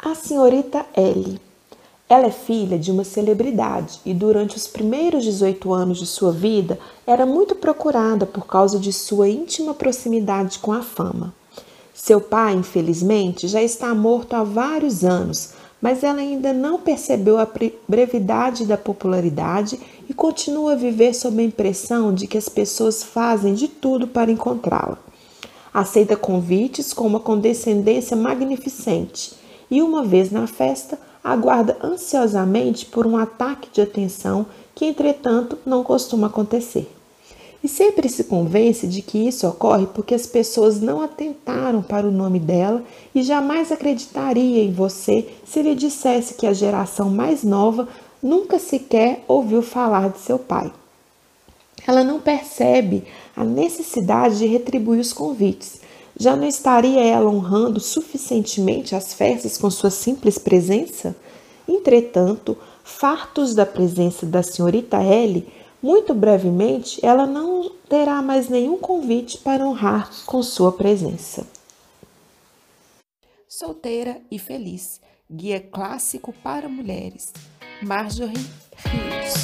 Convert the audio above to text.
A senhorita Ellie. Ela é filha de uma celebridade e durante os primeiros 18 anos de sua vida era muito procurada por causa de sua íntima proximidade com a fama. Seu pai, infelizmente, já está morto há vários anos, mas ela ainda não percebeu a brevidade da popularidade e continua a viver sob a impressão de que as pessoas fazem de tudo para encontrá-la. Aceita convites com uma condescendência magnificente e, uma vez na festa, aguarda ansiosamente por um ataque de atenção que, entretanto, não costuma acontecer. E sempre se convence de que isso ocorre porque as pessoas não atentaram para o nome dela e jamais acreditaria em você se lhe dissesse que a geração mais nova nunca sequer ouviu falar de seu pai. Ela não percebe a necessidade de retribuir os convites, já não estaria ela honrando suficientemente as festas com sua simples presença? Entretanto, fartos da presença da senhorita Ellie, muito brevemente ela não terá mais nenhum convite para honrar com sua presença. Solteira e feliz, guia clássico para mulheres. Marjorie Rios.